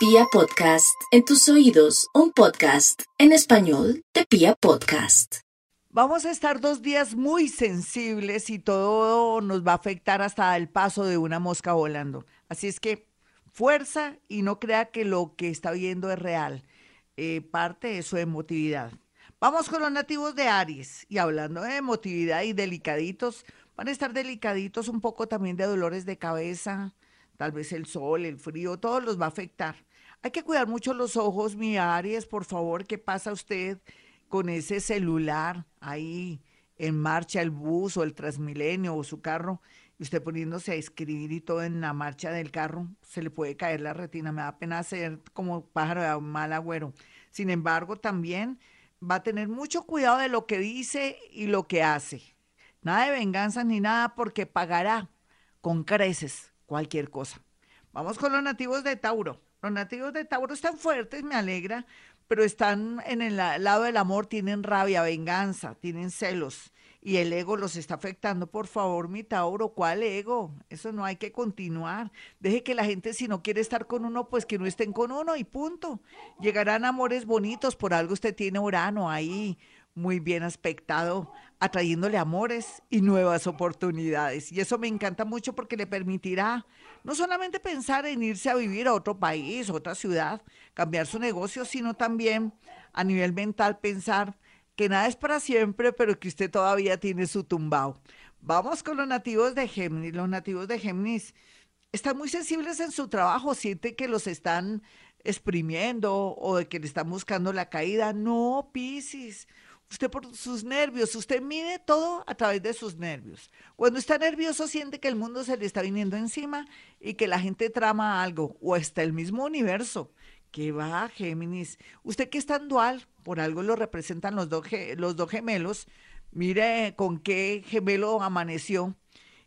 Pia Podcast, en tus oídos, un podcast en español de Pia Podcast. Vamos a estar dos días muy sensibles y todo nos va a afectar hasta el paso de una mosca volando. Así es que fuerza y no crea que lo que está viendo es real. Eh, parte de su emotividad. Vamos con los nativos de Aries. Y hablando de emotividad y delicaditos, van a estar delicaditos un poco también de dolores de cabeza, tal vez el sol, el frío, todo los va a afectar. Hay que cuidar mucho los ojos, mi Aries, por favor, ¿qué pasa usted con ese celular ahí en marcha, el bus o el Transmilenio o su carro? Y usted poniéndose a escribir y todo en la marcha del carro, se le puede caer la retina. Me da pena hacer como pájaro de mal agüero. Sin embargo, también va a tener mucho cuidado de lo que dice y lo que hace. Nada de venganza ni nada porque pagará con creces cualquier cosa. Vamos con los nativos de Tauro. Los nativos de Tauro están fuertes, me alegra, pero están en el lado del amor, tienen rabia, venganza, tienen celos y el ego los está afectando. Por favor, mi Tauro, ¿cuál ego? Eso no hay que continuar. Deje que la gente, si no quiere estar con uno, pues que no estén con uno y punto. Llegarán amores bonitos, por algo usted tiene Urano ahí muy bien aspectado, atrayéndole amores y nuevas oportunidades. Y eso me encanta mucho porque le permitirá no solamente pensar en irse a vivir a otro país, otra ciudad, cambiar su negocio, sino también a nivel mental pensar que nada es para siempre, pero que usted todavía tiene su tumbao. Vamos con los nativos de Géminis. Los nativos de Géminis están muy sensibles en su trabajo, siente que los están exprimiendo o de que le están buscando la caída. No, Piscis. Usted por sus nervios, usted mide todo a través de sus nervios. Cuando está nervioso siente que el mundo se le está viniendo encima y que la gente trama algo o está el mismo universo. Que va, Géminis. Usted que es tan dual, por algo lo representan los dos, los dos gemelos. Mire con qué gemelo amaneció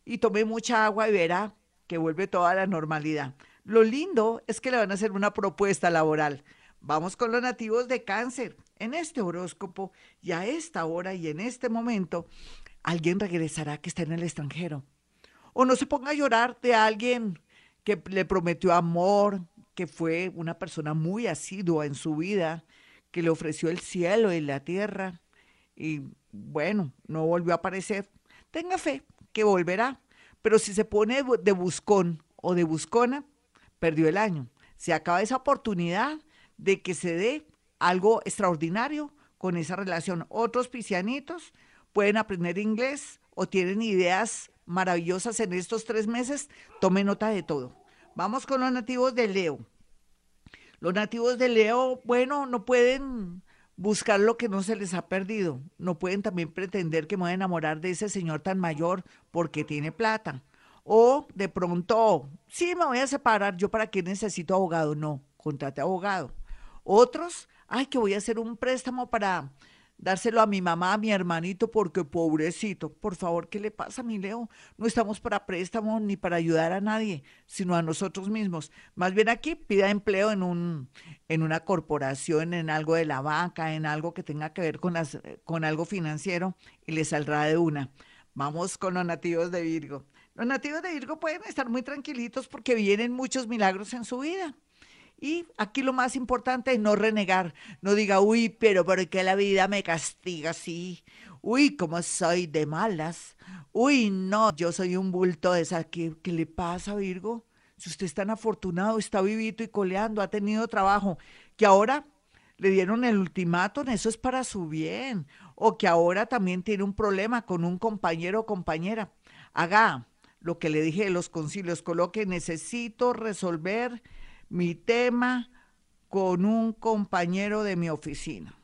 y tome mucha agua y verá que vuelve toda la normalidad. Lo lindo es que le van a hacer una propuesta laboral. Vamos con los nativos de cáncer en este horóscopo y a esta hora y en este momento, alguien regresará que está en el extranjero. O no se ponga a llorar de alguien que le prometió amor, que fue una persona muy asidua en su vida, que le ofreció el cielo y la tierra y bueno, no volvió a aparecer. Tenga fe que volverá, pero si se pone de buscón o de buscona, perdió el año. Se acaba esa oportunidad de que se dé algo extraordinario con esa relación. Otros piscianitos pueden aprender inglés o tienen ideas maravillosas en estos tres meses. Tome nota de todo. Vamos con los nativos de Leo. Los nativos de Leo, bueno, no pueden buscar lo que no se les ha perdido. No pueden también pretender que me voy a enamorar de ese señor tan mayor porque tiene plata. O de pronto, sí, me voy a separar, yo para qué necesito abogado. No, contrate abogado. Otros ay, que voy a hacer un préstamo para dárselo a mi mamá, a mi hermanito, porque pobrecito, por favor, ¿qué le pasa mi Leo? No estamos para préstamos ni para ayudar a nadie, sino a nosotros mismos. Más bien aquí pida empleo en un en una corporación, en algo de la banca, en algo que tenga que ver con las, con algo financiero y le saldrá de una. Vamos con los nativos de Virgo. Los nativos de Virgo pueden estar muy tranquilitos porque vienen muchos milagros en su vida. Y aquí lo más importante es no renegar, no diga, uy, pero ¿por qué la vida me castiga así? Uy, cómo soy de malas. Uy, no, yo soy un bulto de esa. ¿Qué, qué le pasa, Virgo? Si usted es tan afortunado, está vivito y coleando, ha tenido trabajo, que ahora le dieron el ultimátum, eso es para su bien. O que ahora también tiene un problema con un compañero o compañera. Haga lo que le dije de los concilios, coloque, necesito resolver mi tema con un compañero de mi oficina.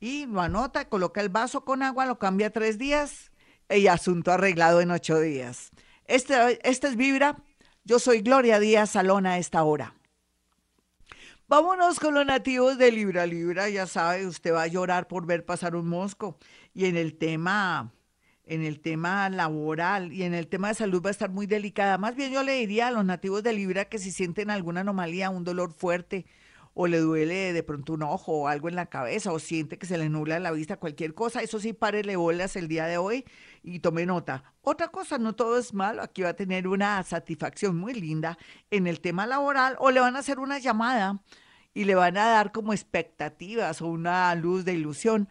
Y lo anota, coloca el vaso con agua, lo cambia tres días y asunto arreglado en ocho días. Este, es Vibra. Yo soy Gloria Díaz Salón a esta hora. Vámonos con los nativos de Libra. Libra, ya sabe, usted va a llorar por ver pasar un mosco. Y en el tema en el tema laboral y en el tema de salud va a estar muy delicada. Más bien yo le diría a los nativos de Libra que si sienten alguna anomalía, un dolor fuerte o le duele de pronto un ojo o algo en la cabeza o siente que se le nubla la vista, cualquier cosa, eso sí, párele bolas el día de hoy y tome nota. Otra cosa, no todo es malo, aquí va a tener una satisfacción muy linda en el tema laboral o le van a hacer una llamada y le van a dar como expectativas o una luz de ilusión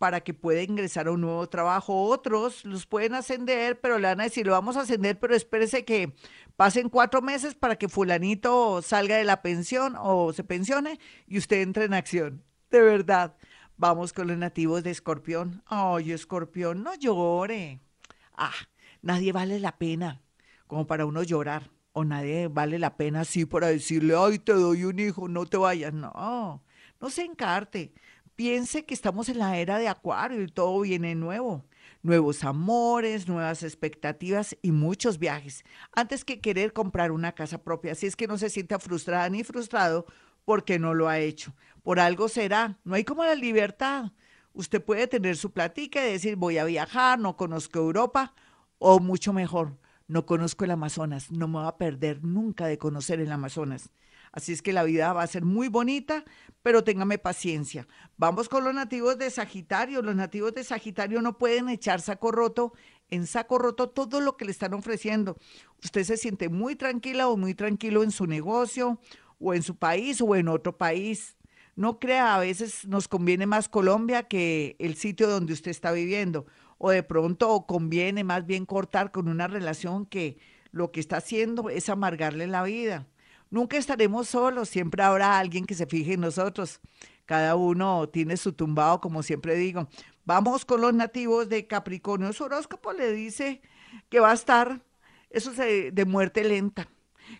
para que pueda ingresar a un nuevo trabajo. Otros los pueden ascender, pero le van a decir, lo vamos a ascender, pero espérese que pasen cuatro meses para que fulanito salga de la pensión o se pensione y usted entre en acción. De verdad. Vamos con los nativos de Escorpión. Ay, Escorpión, no llore. Ah, nadie vale la pena como para uno llorar. O nadie vale la pena así para decirle, ay, te doy un hijo, no te vayas. No, no se encarte. Piense que estamos en la era de Acuario y todo viene nuevo. Nuevos amores, nuevas expectativas y muchos viajes. Antes que querer comprar una casa propia. Así es que no se sienta frustrada ni frustrado porque no lo ha hecho por algo será. No hay como la libertad. Usted puede tener su platica y decir, voy a viajar, no conozco Europa, o mucho mejor, no conozco el Amazonas, no me va a perder nunca de conocer el Amazonas. Así es que la vida va a ser muy bonita, pero téngame paciencia. Vamos con los nativos de Sagitario. Los nativos de Sagitario no pueden echar saco roto en saco roto todo lo que le están ofreciendo. Usted se siente muy tranquila o muy tranquilo en su negocio o en su país o en otro país. No crea, a veces nos conviene más Colombia que el sitio donde usted está viviendo. O de pronto conviene más bien cortar con una relación que lo que está haciendo es amargarle la vida. Nunca estaremos solos, siempre habrá alguien que se fije en nosotros. Cada uno tiene su tumbado, como siempre digo. Vamos con los nativos de Capricornio. Su horóscopo le dice que va a estar, eso de muerte lenta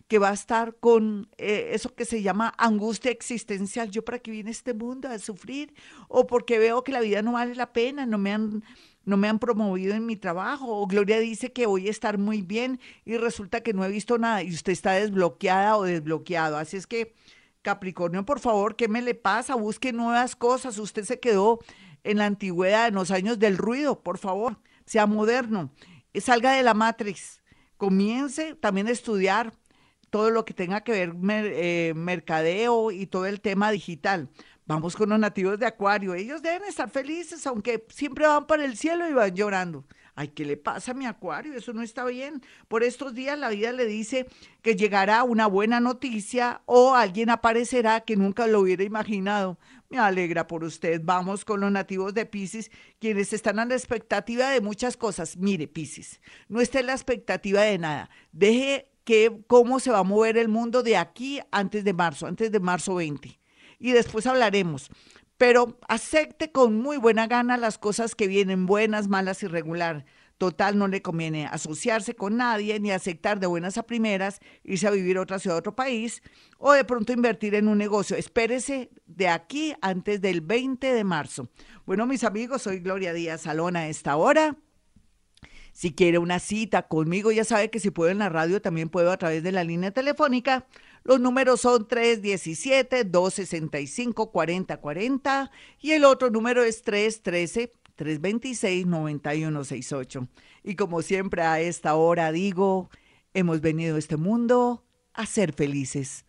que va a estar con eh, eso que se llama angustia existencial. ¿Yo para qué viene este mundo a sufrir? O porque veo que la vida no vale la pena, no me han, no me han promovido en mi trabajo. O Gloria dice que voy a estar muy bien y resulta que no he visto nada y usted está desbloqueada o desbloqueado. Así es que, Capricornio, por favor, ¿qué me le pasa? Busque nuevas cosas. Usted se quedó en la antigüedad, en los años del ruido, por favor, sea moderno. Salga de la matriz. Comience también a estudiar todo lo que tenga que ver eh, mercadeo y todo el tema digital. Vamos con los nativos de Acuario. Ellos deben estar felices, aunque siempre van para el cielo y van llorando. Ay, ¿qué le pasa a mi Acuario? Eso no está bien. Por estos días la vida le dice que llegará una buena noticia o alguien aparecerá que nunca lo hubiera imaginado. Me alegra por usted. Vamos con los nativos de Pisces, quienes están a la expectativa de muchas cosas. Mire, Pisces, no esté en la expectativa de nada. Deje cómo se va a mover el mundo de aquí antes de marzo, antes de marzo 20. Y después hablaremos. Pero acepte con muy buena gana las cosas que vienen buenas, malas y regular. Total, no le conviene asociarse con nadie ni aceptar de buenas a primeras, irse a vivir a otra ciudad, a otro país, o de pronto invertir en un negocio. Espérese de aquí antes del 20 de marzo. Bueno, mis amigos, soy Gloria Díaz Salón a esta hora. Si quiere una cita conmigo, ya sabe que si puedo en la radio, también puedo a través de la línea telefónica. Los números son 317-265-4040 y el otro número es 313-326-9168. Y como siempre a esta hora digo, hemos venido a este mundo a ser felices.